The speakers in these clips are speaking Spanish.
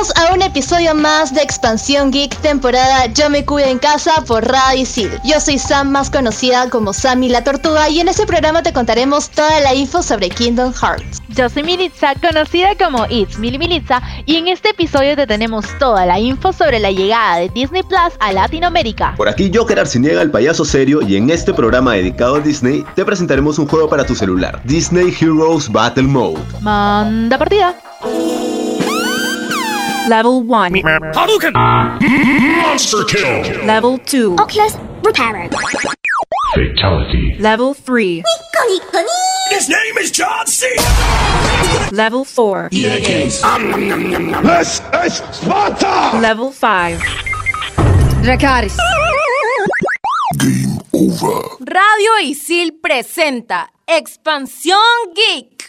a un episodio más de Expansión Geek, temporada Yo me cuido en casa por Radio Isil. Yo soy Sam, más conocida como Sammy la Tortuga, y en este programa te contaremos toda la info sobre Kingdom Hearts. Yo soy Militza, conocida como It's Mili Militza, y en este episodio te tenemos toda la info sobre la llegada de Disney Plus a Latinoamérica. Por aquí Joker Arciniega, el payaso serio, y en este programa dedicado a Disney te presentaremos un juego para tu celular, Disney Heroes Battle Mode. Manda partida. Level 1. Hadouken! Monster kill! Level 2. Oculus Repairer. Fatality. Level 3. His name is John C. Level 4. This is Sparta! Level 5. Dracaris. Game over. Radio Isil presenta Expansión Geek.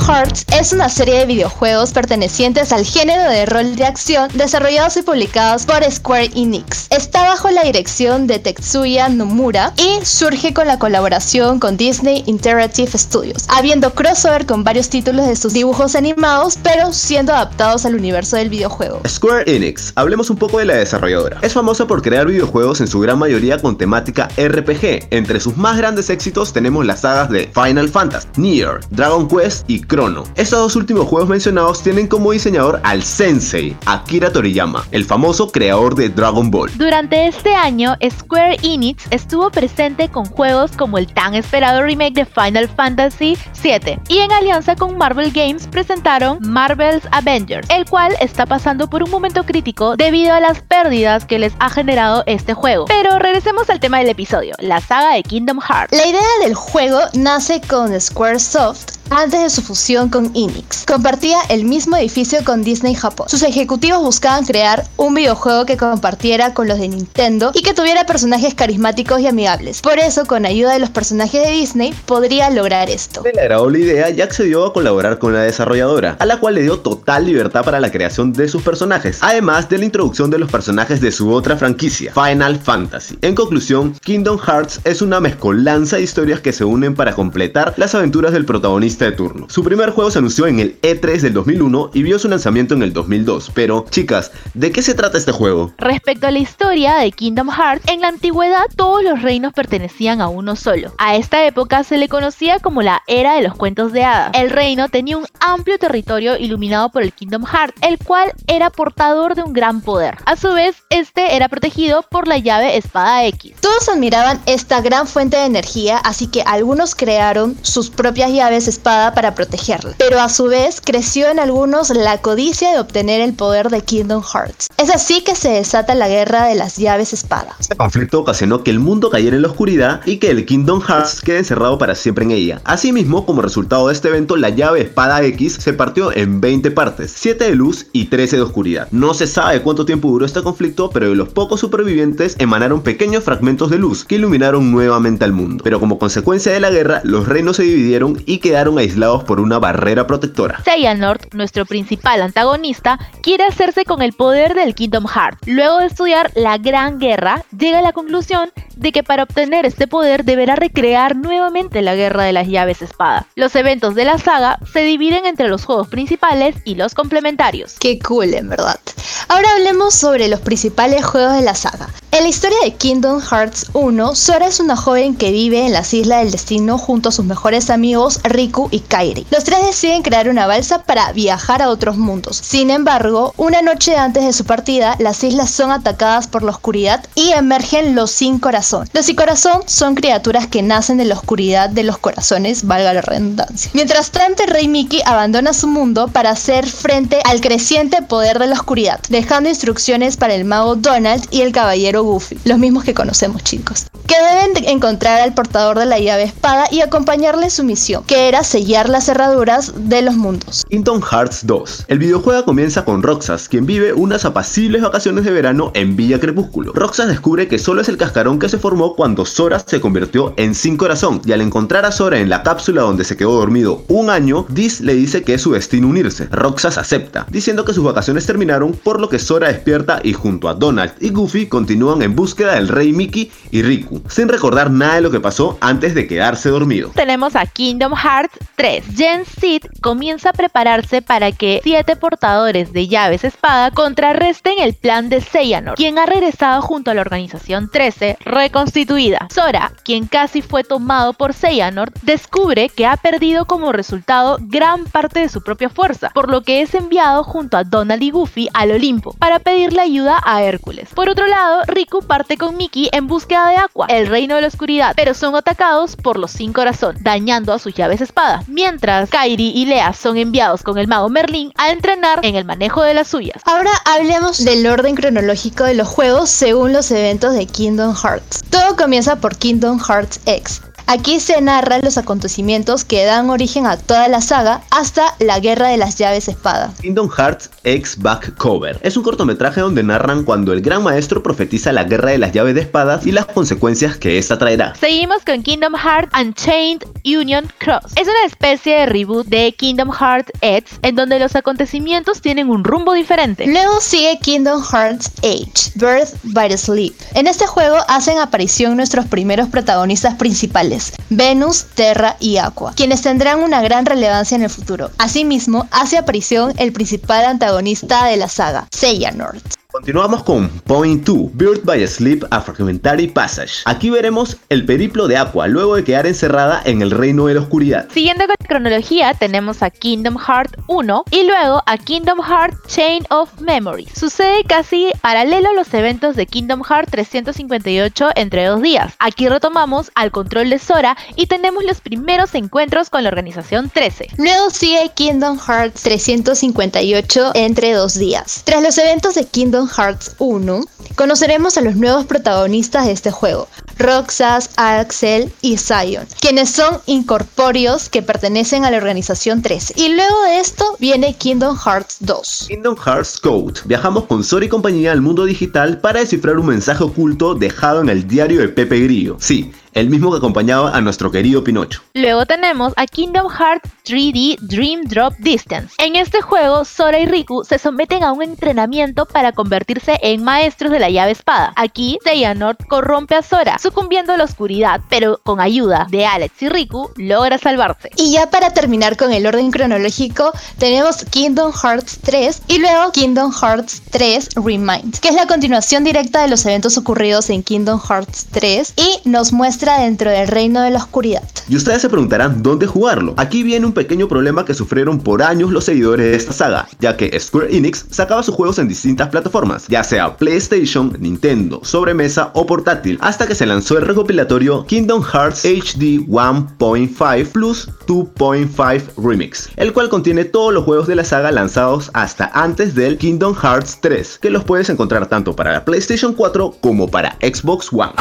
Hearts es una serie de videojuegos pertenecientes al género de rol de acción desarrollados y publicados por Square Enix. Está bajo la dirección de Tetsuya Nomura y surge con la colaboración con Disney Interactive Studios, habiendo crossover con varios títulos de sus dibujos animados, pero siendo adaptados al universo del videojuego. Square Enix, hablemos un poco de la desarrolladora. Es famosa por crear videojuegos en su gran mayoría con temática RPG. Entre sus más grandes éxitos tenemos las sagas de Final Fantasy, Nier, Dragon Quest y Chrono. Estos dos últimos juegos mencionados tienen como diseñador al sensei Akira Toriyama, el famoso creador de Dragon Ball. Durante este año, Square Enix estuvo presente con juegos como el tan esperado remake de Final Fantasy VII y en alianza con Marvel Games presentaron Marvel's Avengers, el cual está pasando por un momento crítico debido a las pérdidas que les ha generado este juego. Pero regresemos al tema del episodio, la saga de Kingdom Hearts. La idea del juego nace con Squaresoft antes de su fusión con Enix. Compartía el mismo edificio con Disney Japón. Sus ejecutivos buscaban crear un videojuego que compartiera con los de Nintendo y que tuviera personajes carismáticos y amigables. Por eso, con ayuda de los personajes de Disney, podría lograr esto. Agradó la idea y accedió a colaborar con la desarrolladora, a la cual le dio total libertad para la creación de sus personajes, además de la introducción de los personajes de su otra franquicia, Final Fantasy. En conclusión, Kingdom Hearts es una mezcolanza de historias que se unen para completar las aventuras del protagonista de turno. Su primer juego se anunció en el E3 del 2001 y vio su lanzamiento en el 2002. Pero, chicas, ¿de qué se trata este juego? Respecto a la historia de Kingdom Hearts, en la antigüedad todos los reinos pertenecían a uno solo. A esta época se le conocía como la era de los cuentos de hadas. El reino tenía un amplio territorio iluminado por el Kingdom Heart, el cual era portador de un gran poder. A su vez, este era protegido por la llave espada X. Todos admiraban esta gran fuente de energía, así que algunos crearon sus propias llaves espada para protegerla. Pero a su vez creció en algunos la codicia de obtener el poder de Kingdom Hearts. Es así que se desata la guerra de las llaves espada. Este conflicto ocasionó que el mundo cayera en la oscuridad y que el Kingdom Hearts quede encerrado para siempre en ella. Asimismo, como resultado de este evento, la llave espada X se partió en 20 partes, 7 de luz y 13 de oscuridad. No se sabe cuánto tiempo duró este conflicto, pero de los pocos supervivientes emanaron pequeños fragmentos de luz que iluminaron nuevamente al mundo. Pero como consecuencia de la guerra, los reinos se dividieron y quedaron aislados por una barrera protectora. Xehanort, nuestro principal antagonista, quiere hacerse con el poder del Kingdom Heart. Luego de estudiar la Gran Guerra, llega a la conclusión de que para obtener este poder deberá recrear nuevamente la Guerra de las Llaves Espada. Los eventos de la saga se dividen entre los juegos principales y los complementarios. Qué cool, en verdad. Ahora hablemos sobre los principales juegos de la saga. En la historia de Kingdom Hearts 1, Sora es una joven que vive en las Islas del Destino junto a sus mejores amigos Riku y Kairi. Los tres deciden crear una balsa para viajar a otros mundos. Sin embargo, una noche antes de su partida, las islas son atacadas por la oscuridad y emergen los Sin Corazón. Los Sin Corazón son criaturas que nacen de la oscuridad de los corazones, valga la redundancia. Mientras tanto, el rey Mickey abandona su mundo para hacer frente al creciente poder de la oscuridad, dejando instrucciones para el mago Donald y el caballero Goofy, los mismos que conocemos chicos. que deben de encontrar al portador de la llave espada y acompañarle en su misión, que era sellar las cerraduras de los mundos. Kingdom Hearts 2. El videojuego comienza con Roxas, quien vive unas apacibles vacaciones de verano en Villa Crepúsculo. Roxas descubre que solo es el cascarón que se formó cuando Sora se convirtió en Sin Corazón, y al encontrar a Sora en la cápsula donde se quedó dormido un año, Diz le dice que es su destino unirse. Roxas acepta, diciendo que sus vacaciones terminaron, por lo que Sora despierta y junto a Donald y Goofy continúan en búsqueda del rey Mickey y Riku, sin recordar nada de lo que pasó antes de quedarse dormido. Tenemos a Kingdom Hearts 3. Gen Sid comienza a prepararse para que siete portadores de llaves espada contrarresten el plan de Xehanort, quien ha regresado junto a la organización 13 reconstituida. Sora, quien casi fue tomado por Xehanort, descubre que ha perdido como resultado gran parte de su propia fuerza, por lo que es enviado junto a Donald y Goofy al Olimpo para pedirle ayuda a Hércules. Por otro lado, Riku parte con Mickey en búsqueda de Aqua, el reino de la oscuridad, pero son atacados por los Sin Corazón, dañando a sus llaves espada, mientras Kairi y Lea son enviados con el mago Merlin a entrenar en el manejo de las suyas. Ahora hablemos del orden cronológico de los juegos según los eventos de Kingdom Hearts. Todo comienza por Kingdom Hearts X. Aquí se narran los acontecimientos que dan origen a toda la saga hasta la Guerra de las Llaves Espada. Kingdom Hearts X Back Cover es un cortometraje donde narran cuando el gran maestro profetiza la guerra de las llaves de espadas y las consecuencias que esta traerá. Seguimos con Kingdom Hearts Unchained Union Cross. Es una especie de reboot de Kingdom Hearts X en donde los acontecimientos tienen un rumbo diferente. Luego sigue Kingdom Hearts Age, Birth by Sleep. En este juego hacen aparición nuestros primeros protagonistas principales, Venus, Terra y Aqua, quienes tendrán una gran relevancia en el futuro. Asimismo, hace aparición el principal antagonista de la saga, Xehanort. Continuamos con Point 2, Bird by Sleep a Fragmentary Passage. Aquí veremos el periplo de Aqua luego de quedar encerrada en el reino de la oscuridad. Siguiendo con la cronología, tenemos a Kingdom Hearts 1 y luego a Kingdom Hearts Chain of Memories. Sucede casi paralelo a los eventos de Kingdom Hearts 358 entre dos días. Aquí retomamos al control de Sora y tenemos los primeros encuentros con la organización 13. Luego sigue Kingdom Hearts 358 entre dos días. Tras los eventos de Kingdom Hearts 1, conoceremos a los nuevos protagonistas de este juego, Roxas, Axel y Zion, quienes son incorpóreos que pertenecen a la organización 13. Y luego de esto viene Kingdom Hearts 2. Kingdom Hearts Code. Viajamos con Sora y compañía al mundo digital para descifrar un mensaje oculto dejado en el diario de Pepe Grillo. Sí, el mismo que acompañaba a nuestro querido Pinocho. Luego tenemos a Kingdom Hearts 3D Dream Drop Distance. En este juego, Sora y Riku se someten a un entrenamiento para convertirse en maestros de la llave espada. Aquí, Xehanort corrompe a Sora, sucumbiendo a la oscuridad, pero con ayuda de Alex y Riku, logra salvarse. Y ya para terminar con el orden cronológico, tenemos Kingdom Hearts 3 y luego Kingdom Hearts 3 Remind, que es la continuación directa de los eventos ocurridos en Kingdom Hearts 3 y nos muestra dentro del reino de la oscuridad. Y ustedes se preguntarán dónde jugarlo. Aquí viene un pequeño problema que sufrieron por años los seguidores de esta saga, ya que Square Enix sacaba sus juegos en distintas plataformas, ya sea PlayStation, Nintendo, sobremesa o portátil, hasta que se lanzó el recopilatorio Kingdom Hearts HD 1.5 Plus 2.5 Remix, el cual contiene todos los juegos de la saga lanzados hasta antes del Kingdom Hearts 3, que los puedes encontrar tanto para la PlayStation 4 como para Xbox One.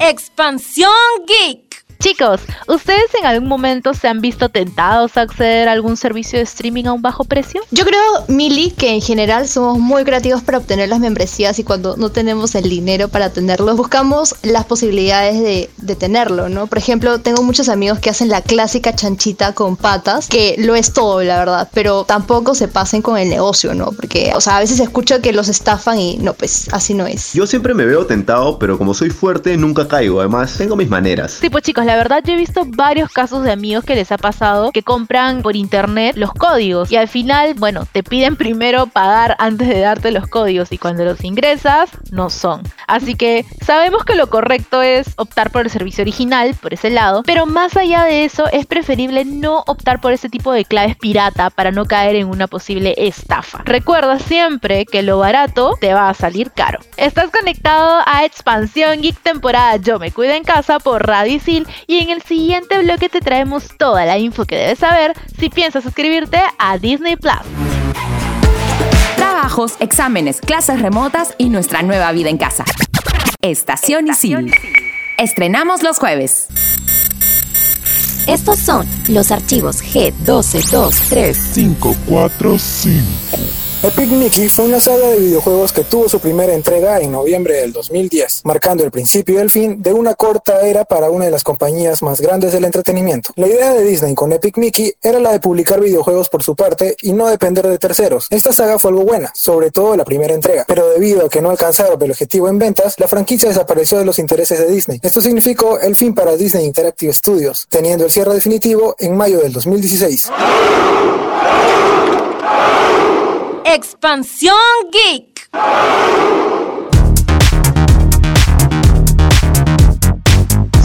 Expansión Geek. Chicos, ¿ustedes en algún momento se han visto tentados a acceder a algún servicio de streaming a un bajo precio? Yo creo, Mili, que en general somos muy creativos para obtener las membresías y cuando no tenemos el dinero para tenerlos, buscamos las posibilidades de, de tenerlo, ¿no? Por ejemplo, tengo muchos amigos que hacen la clásica chanchita con patas, que lo es todo, la verdad, pero tampoco se pasen con el negocio, ¿no? Porque, o sea, a veces escucho que los estafan y no, pues así no es. Yo siempre me veo tentado, pero como soy fuerte, nunca caigo. Además, tengo mis maneras. Sí, pues chicos, la verdad yo he visto varios casos de amigos que les ha pasado que compran por internet los códigos y al final, bueno, te piden primero pagar antes de darte los códigos y cuando los ingresas, no son. Así que sabemos que lo correcto es optar por el servicio original, por ese lado, pero más allá de eso es preferible no optar por ese tipo de claves pirata para no caer en una posible estafa. Recuerda siempre que lo barato te va a salir caro. Estás conectado a Expansión Geek temporada Yo me cuido en casa por Radicil y en el siguiente bloque te traemos toda la info que debes saber si piensas suscribirte a Disney Plus. Trabajos, exámenes, clases remotas y nuestra nueva vida en casa. Estación Isil. Estrenamos los jueves. Estos son los archivos G12235. 545. Epic Mickey fue una saga de videojuegos que tuvo su primera entrega en noviembre del 2010, marcando el principio y el fin de una corta era para una de las compañías más grandes del entretenimiento. La idea de Disney con Epic Mickey era la de publicar videojuegos por su parte y no depender de terceros. Esta saga fue algo buena, sobre todo la primera entrega, pero debido a que no alcanzaron el objetivo en ventas, la franquicia desapareció de los intereses de Disney. Esto significó el fin para Disney Interactive Studios, teniendo el cierre definitivo en mayo del 2016. Expansión Geek.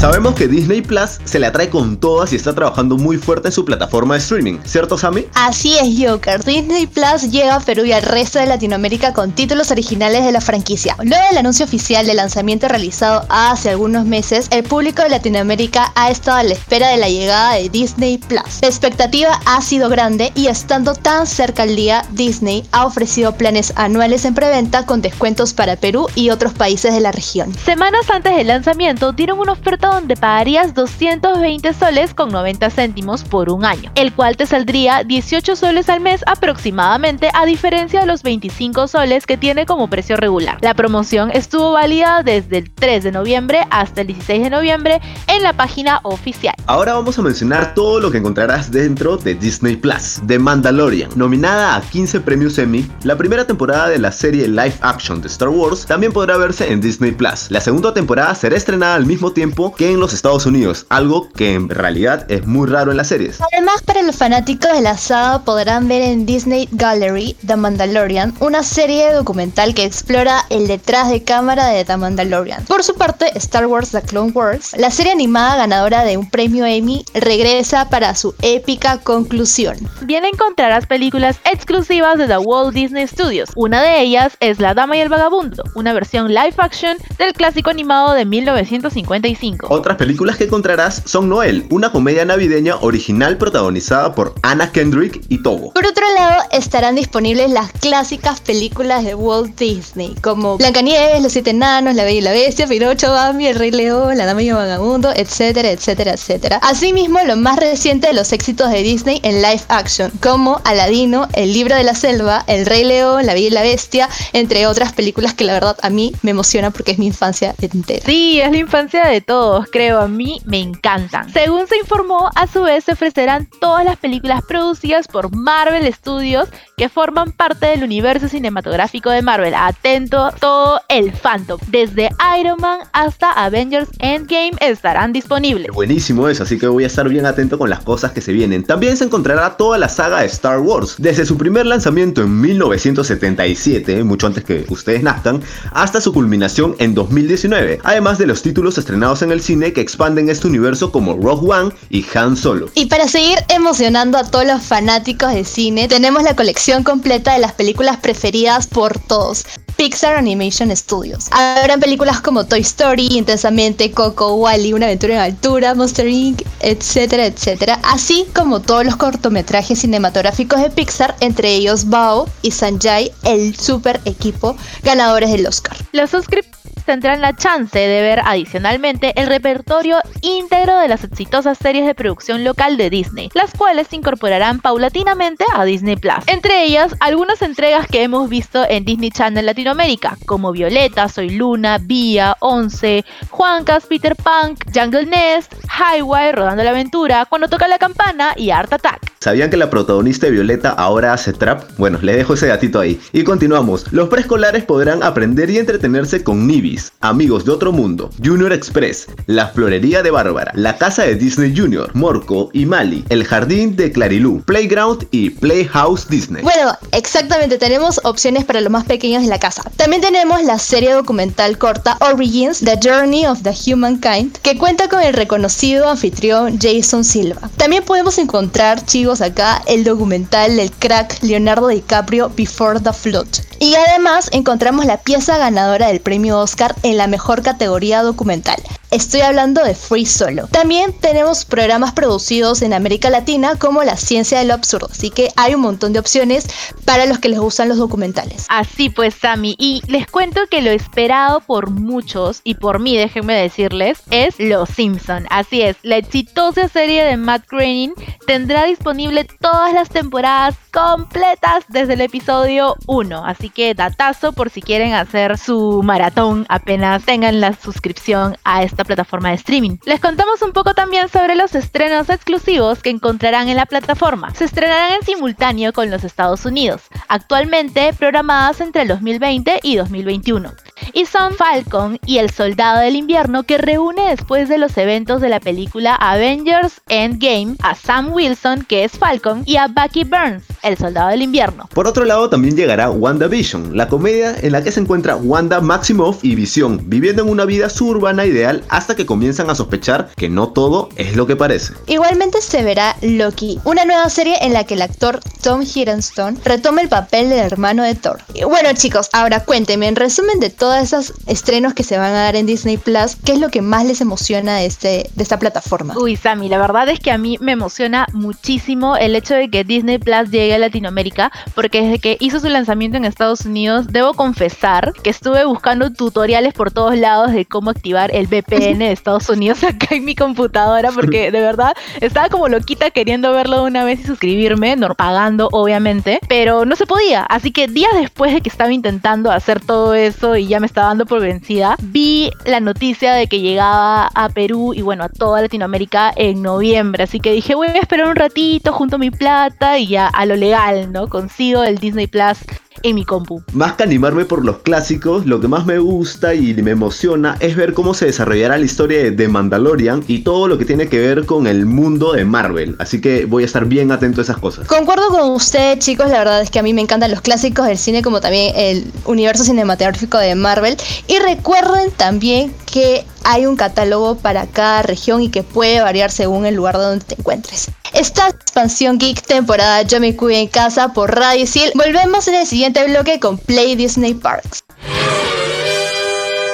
Sabemos que Disney Plus se le atrae con todas y está trabajando muy fuerte en su plataforma de streaming, ¿cierto Sammy? Así es, Joker. Disney Plus llega a Perú y al resto de Latinoamérica con títulos originales de la franquicia. Luego del anuncio oficial de lanzamiento realizado hace algunos meses, el público de Latinoamérica ha estado a la espera de la llegada de Disney Plus. La expectativa ha sido grande y estando tan cerca al día, Disney ha ofrecido planes anuales en preventa con descuentos para Perú y otros países de la región. Semanas antes del lanzamiento dieron una oferta donde pagarías 220 soles con 90 céntimos por un año, el cual te saldría 18 soles al mes aproximadamente a diferencia de los 25 soles que tiene como precio regular. La promoción estuvo válida desde el 3 de noviembre hasta el 16 de noviembre en la página oficial. Ahora vamos a mencionar todo lo que encontrarás dentro de Disney Plus. The Mandalorian, nominada a 15 premios Emmy, la primera temporada de la serie live action de Star Wars también podrá verse en Disney Plus. La segunda temporada será estrenada al mismo tiempo que en los Estados Unidos, algo que en realidad es muy raro en las series. Además, para los fanáticos de la saga podrán ver en Disney Gallery The Mandalorian, una serie documental que explora el detrás de cámara de The Mandalorian. Por su parte, Star Wars The Clone Wars, la serie animada ganadora de un premio Emmy, regresa para su épica conclusión. Bien encontrarás películas exclusivas de The Walt Disney Studios. Una de ellas es La Dama y el Vagabundo, una versión live action del clásico animado de 1955. Otras películas que encontrarás son Noel, una comedia navideña original protagonizada por Anna Kendrick y Togo. Por otro lado, estarán disponibles las clásicas películas de Walt Disney, como Blancanieves, Los Siete Enanos, La Bella y la Bestia, Pinocho, Bambi, El Rey León, La Dama y el Vagabundo, etcétera, etcétera, etcétera. Asimismo, lo más reciente de los éxitos de Disney en live action, como Aladino, El Libro de la Selva, El Rey León, La Bella y la Bestia, entre otras películas que la verdad a mí me emociona porque es mi infancia entera. Sí, es la infancia de todos, creo, a mí me encantan. Según se informó, a su vez se ofrecerán todas las películas producidas por Marvel Studios que forman parte del universo cinematográfico de Marvel. Atento, todo el Phantom, desde Iron Man hasta Avengers Endgame estarán disponibles. Buenísimo eso, así que voy a estar bien atento con las cosas que se vienen. También se encontrará toda la saga de Star Wars, desde su primer lanzamiento en 1977, mucho antes que ustedes nazcan, hasta su culminación en 2019, además de los títulos estrenados en el cine que expanden este universo como Rogue One y Han Solo. Y para seguir emocionando a todos los fanáticos de cine, tenemos la colección completa de las películas preferidas por todos. Pixar Animation Studios. Habrán películas como Toy Story, Intensamente, Coco, Wally, Una aventura en altura, Monster Inc., etcétera, etcétera, así como todos los cortometrajes cinematográficos de Pixar, entre ellos Bao y Sanjay, el super equipo ganadores del Oscar. Los suscriptores tendrán la chance de ver adicionalmente el repertorio íntegro de las exitosas series de producción local de Disney, las cuales se incorporarán paulatinamente a Disney Plus. Entre ellas, algunas entregas que hemos visto en Disney Channel Latinoamérica, como Violeta, Soy Luna, Vía, Once, Juancas, Peter Punk, Jungle Nest, Highway, Rodando la Aventura, Cuando toca la campana y Art Attack. ¿Sabían que la protagonista de Violeta ahora hace trap? Bueno, le dejo ese gatito ahí. Y continuamos. Los preescolares podrán aprender y entretenerse con Nibis, Amigos de Otro Mundo, Junior Express, La Florería de Bárbara, La Casa de Disney Junior, Morco y Mali, El Jardín de Clarilú, Playground y Playhouse Disney. Bueno, exactamente, tenemos opciones para los más pequeños de la casa. También tenemos la serie documental corta Origins, The Journey of the Humankind, que cuenta con el reconocido anfitrión Jason Silva. También podemos encontrar, acá el documental del crack Leonardo DiCaprio Before the Flood. Y además encontramos la pieza ganadora del premio Oscar en la mejor categoría documental. Estoy hablando de Free Solo. También tenemos programas producidos en América Latina como La Ciencia de lo Absurdo, así que hay un montón de opciones para los que les gustan los documentales. Así pues, Sammy, y les cuento que lo esperado por muchos y por mí, déjenme decirles, es Los Simpson. Así es, la exitosa serie de Matt Groening tendrá disponible todas las temporadas completas desde el episodio 1, así que datazo por si quieren hacer su maratón apenas tengan la suscripción a esta plataforma de streaming. Les contamos un poco también sobre los estrenos exclusivos que encontrarán en la plataforma. Se estrenarán en simultáneo con los Estados Unidos, actualmente programadas entre el 2020 y 2021 y son Falcon y el Soldado del Invierno que reúne después de los eventos de la película Avengers Endgame a Sam Wilson, que es Falcon, y a Bucky Burns, el Soldado del Invierno. Por otro lado, también llegará WandaVision, la comedia en la que se encuentra Wanda Maximoff y Vision, viviendo en una vida suburbana ideal hasta que comienzan a sospechar que no todo es lo que parece. Igualmente se verá Loki, una nueva serie en la que el actor Tom Hiddleston retoma el papel del hermano de Thor. Y bueno chicos, ahora cuéntenme en resumen de todos esos estrenos que se van a dar en Disney Plus, ¿qué es lo que más les emociona de, este, de esta plataforma? Uy, Sammy, la verdad es que a mí me emociona muchísimo el hecho de que Disney Plus llegue a Latinoamérica, porque desde que hizo su lanzamiento en Estados Unidos, debo confesar que estuve buscando tutoriales por todos lados de cómo activar el VPN de Estados Unidos acá en mi computadora, porque de verdad estaba como loquita queriendo verlo de una vez y suscribirme, no pagando obviamente, pero no se podía. Así que días después de que estaba intentando hacer todo eso y ya me estaba dando por vencida, vi la noticia de que llegaba a Perú y bueno, a toda Latinoamérica en noviembre. Así que dije, voy a esperar un ratito, junto a mi plata y ya a lo legal, ¿no? Consigo el Disney Plus en mi compu. Más que animarme por los clásicos, lo que más me gusta y me emociona es ver cómo se desarrollará la historia de The Mandalorian y todo lo que tiene que ver con el mundo de Marvel. Así que voy a estar bien atento a esas cosas. Concuerdo con usted, chicos. La verdad es que a mí me encantan los clásicos del cine, como también el universo cinematográfico de Marvel. Y recuerden también que hay un catálogo para cada región y que puede variar según el lugar donde te encuentres. Esta expansión geek temporada Yo me cuido en casa por Radio Sil. Volvemos en el siguiente bloque con Play Disney Parks.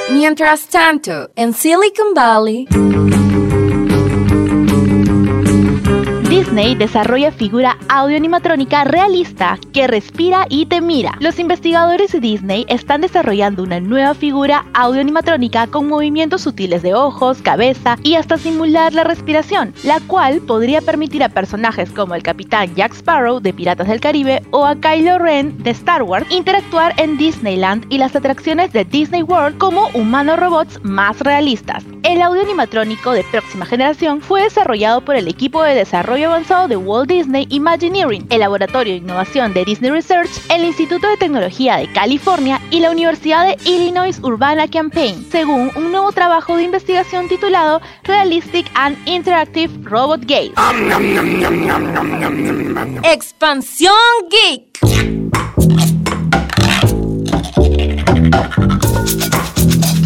Mientras tanto, en Silicon Valley... Disney desarrolla figura audio-animatrónica realista que respira y te mira. Los investigadores de Disney están desarrollando una nueva figura audio-animatrónica con movimientos sutiles de ojos, cabeza y hasta simular la respiración, la cual podría permitir a personajes como el capitán Jack Sparrow de Piratas del Caribe o a Kylo Ren de Star Wars interactuar en Disneyland y las atracciones de Disney World como humanos robots más realistas. El audio animatrónico de próxima generación fue desarrollado por el equipo de desarrollo avanzado de Walt Disney Imagineering, el Laboratorio de Innovación de Disney Research, el Instituto de Tecnología de California y la Universidad de Illinois Urbana Campaign, según un nuevo trabajo de investigación titulado Realistic and Interactive Robot Gaze. Expansión Geek.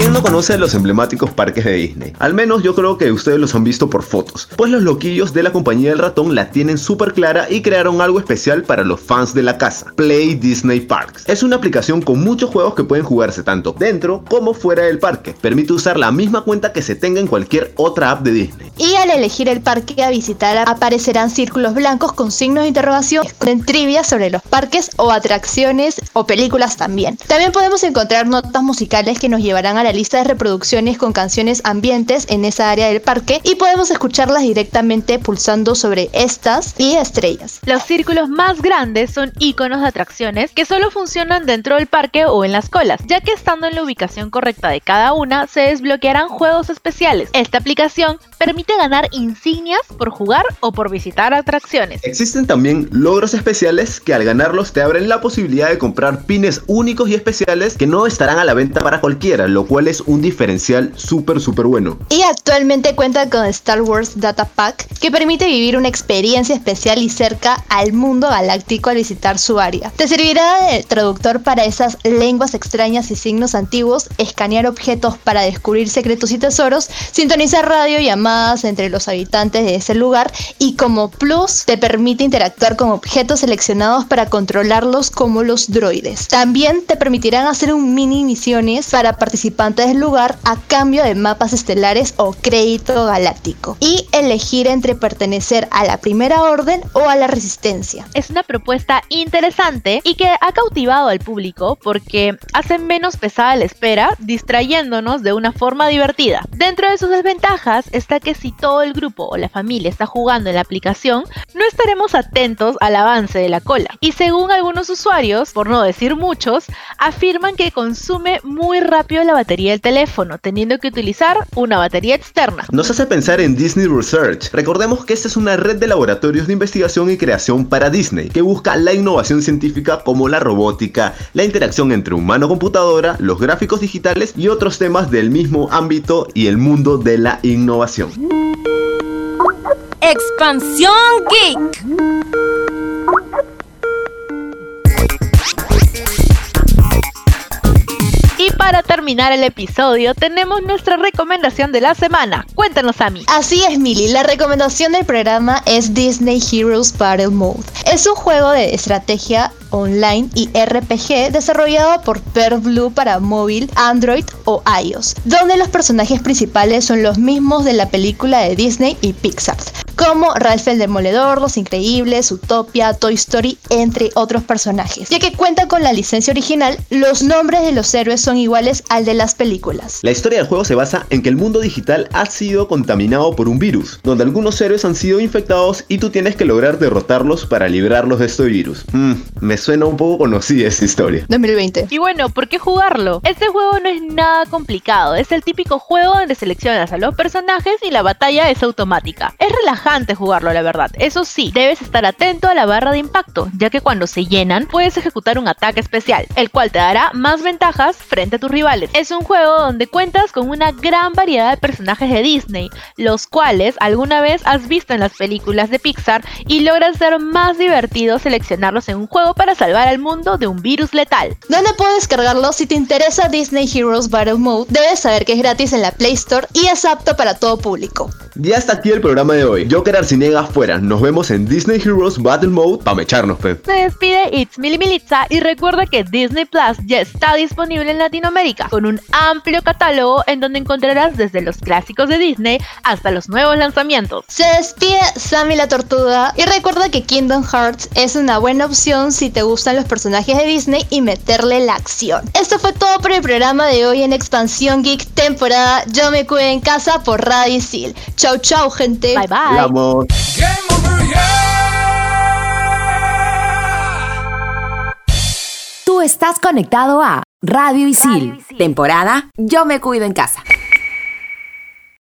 ¿Quién no conoce los emblemáticos parques de Disney? Al menos yo creo que ustedes los han visto por fotos, pues los loquillos de la compañía del ratón la tienen súper clara y crearon algo especial para los fans de la casa, Play Disney Parks. Es una aplicación con muchos juegos que pueden jugarse tanto dentro como fuera del parque. Permite usar la misma cuenta que se tenga en cualquier otra app de Disney. Y al elegir el parque a visitar aparecerán círculos blancos con signos de interrogación en trivia sobre los parques o atracciones o películas también. También podemos encontrar notas musicales que nos llevarán a la lista de reproducciones con canciones ambientes en esa área del parque y podemos escucharlas directamente pulsando sobre estas y estrellas. Los círculos más grandes son iconos de atracciones que solo funcionan dentro del parque o en las colas, ya que estando en la ubicación correcta de cada una se desbloquearán juegos especiales. Esta aplicación permite ganar insignias por jugar o por visitar atracciones. Existen también logros especiales que al ganarlos te abren la posibilidad de comprar pines únicos y especiales que no estarán a la venta para cualquiera, lo cual es un diferencial súper súper bueno. Y actualmente cuenta con Star Wars Data Pack que permite vivir una experiencia especial y cerca al mundo galáctico al visitar su área. Te servirá de traductor para esas lenguas extrañas y signos antiguos, escanear objetos para descubrir secretos y tesoros, sintonizar radio llamadas entre los habitantes de ese lugar y como plus te permite interactuar con objetos seleccionados para controlarlos como los droides. También te permitirán hacer un mini misiones para participantes del lugar a cambio de mapas estelares o crédito galáctico y elegir entre pertenecer a la Primera Orden o a la Resistencia. Es una propuesta interesante y que ha cautivado al público porque hace menos pesada la espera, distrayéndonos de una forma divertida. Dentro de sus desventajas está que si todo el grupo o la familia está jugando en la aplicación, no estaremos atentos al avance de la cola. Y según algunos usuarios, por no decir muchos, afirman que consume muy rápido la batería del teléfono, teniendo que utilizar una batería externa. Nos hace pensar en Disney Research. Recordemos que esta es una red de laboratorios de investigación y creación para Disney, que busca la innovación científica como la robótica, la interacción entre humano-computadora, los gráficos digitales y otros temas del mismo ámbito y el mundo de la innovación. Expansión Geek. Para terminar el episodio, tenemos nuestra recomendación de la semana. Cuéntanos, Ami. Así es, Mili. La recomendación del programa es Disney Heroes Battle Mode. Es un juego de estrategia online y RPG desarrollado por Pearl Blue para móvil, Android o iOS, donde los personajes principales son los mismos de la película de Disney y Pixar, como Ralph el Demoledor, Los Increíbles, Utopia, Toy Story, entre otros personajes. Ya que cuenta con la licencia original, los nombres de los héroes son iguales al de las películas. La historia del juego se basa en que el mundo digital ha sido contaminado por un virus, donde algunos héroes han sido infectados y tú tienes que lograr derrotarlos para librarlos de este virus. Mm, me suena un poco conocida esa historia. 2020. Y bueno, ¿por qué jugarlo? Este juego no es nada complicado, es el típico juego donde seleccionas a los personajes y la batalla es automática. Es relajante jugarlo, la verdad. Eso sí, debes estar atento a la barra de impacto, ya que cuando se llenan puedes ejecutar un ataque especial, el cual te dará más ventajas frente a tus rivales. Es un juego donde cuentas con una gran variedad de personajes de Disney, los cuales alguna vez has visto en las películas de Pixar y logras ser más divertido seleccionarlos en un juego para salvar al mundo de un virus letal. ¿Dónde puedes descargarlo? Si te interesa Disney Heroes Battle Mode, debes saber que es gratis en la Play Store y es apto para todo público. Ya está aquí el programa de hoy. Joker Arcinega fuera. Nos vemos en Disney Heroes Battle Mode para mecharnos, pe. Se despide It's Mili Militza y recuerda que Disney Plus ya está disponible en Latinoamérica con un amplio catálogo en donde encontrarás desde los clásicos de Disney hasta los nuevos lanzamientos. Se despide Sammy la Tortuga y recuerda que Kingdom Hearts es una buena opción si te gustan los personajes de Disney y meterle la acción. Esto fue todo por el programa de hoy en Expansión Geek temporada Yo me cuido en casa por Radio Isil. Chau chau gente. Bye bye. Vamos. Tú estás conectado a Radio Isil, temporada Yo me cuido en casa.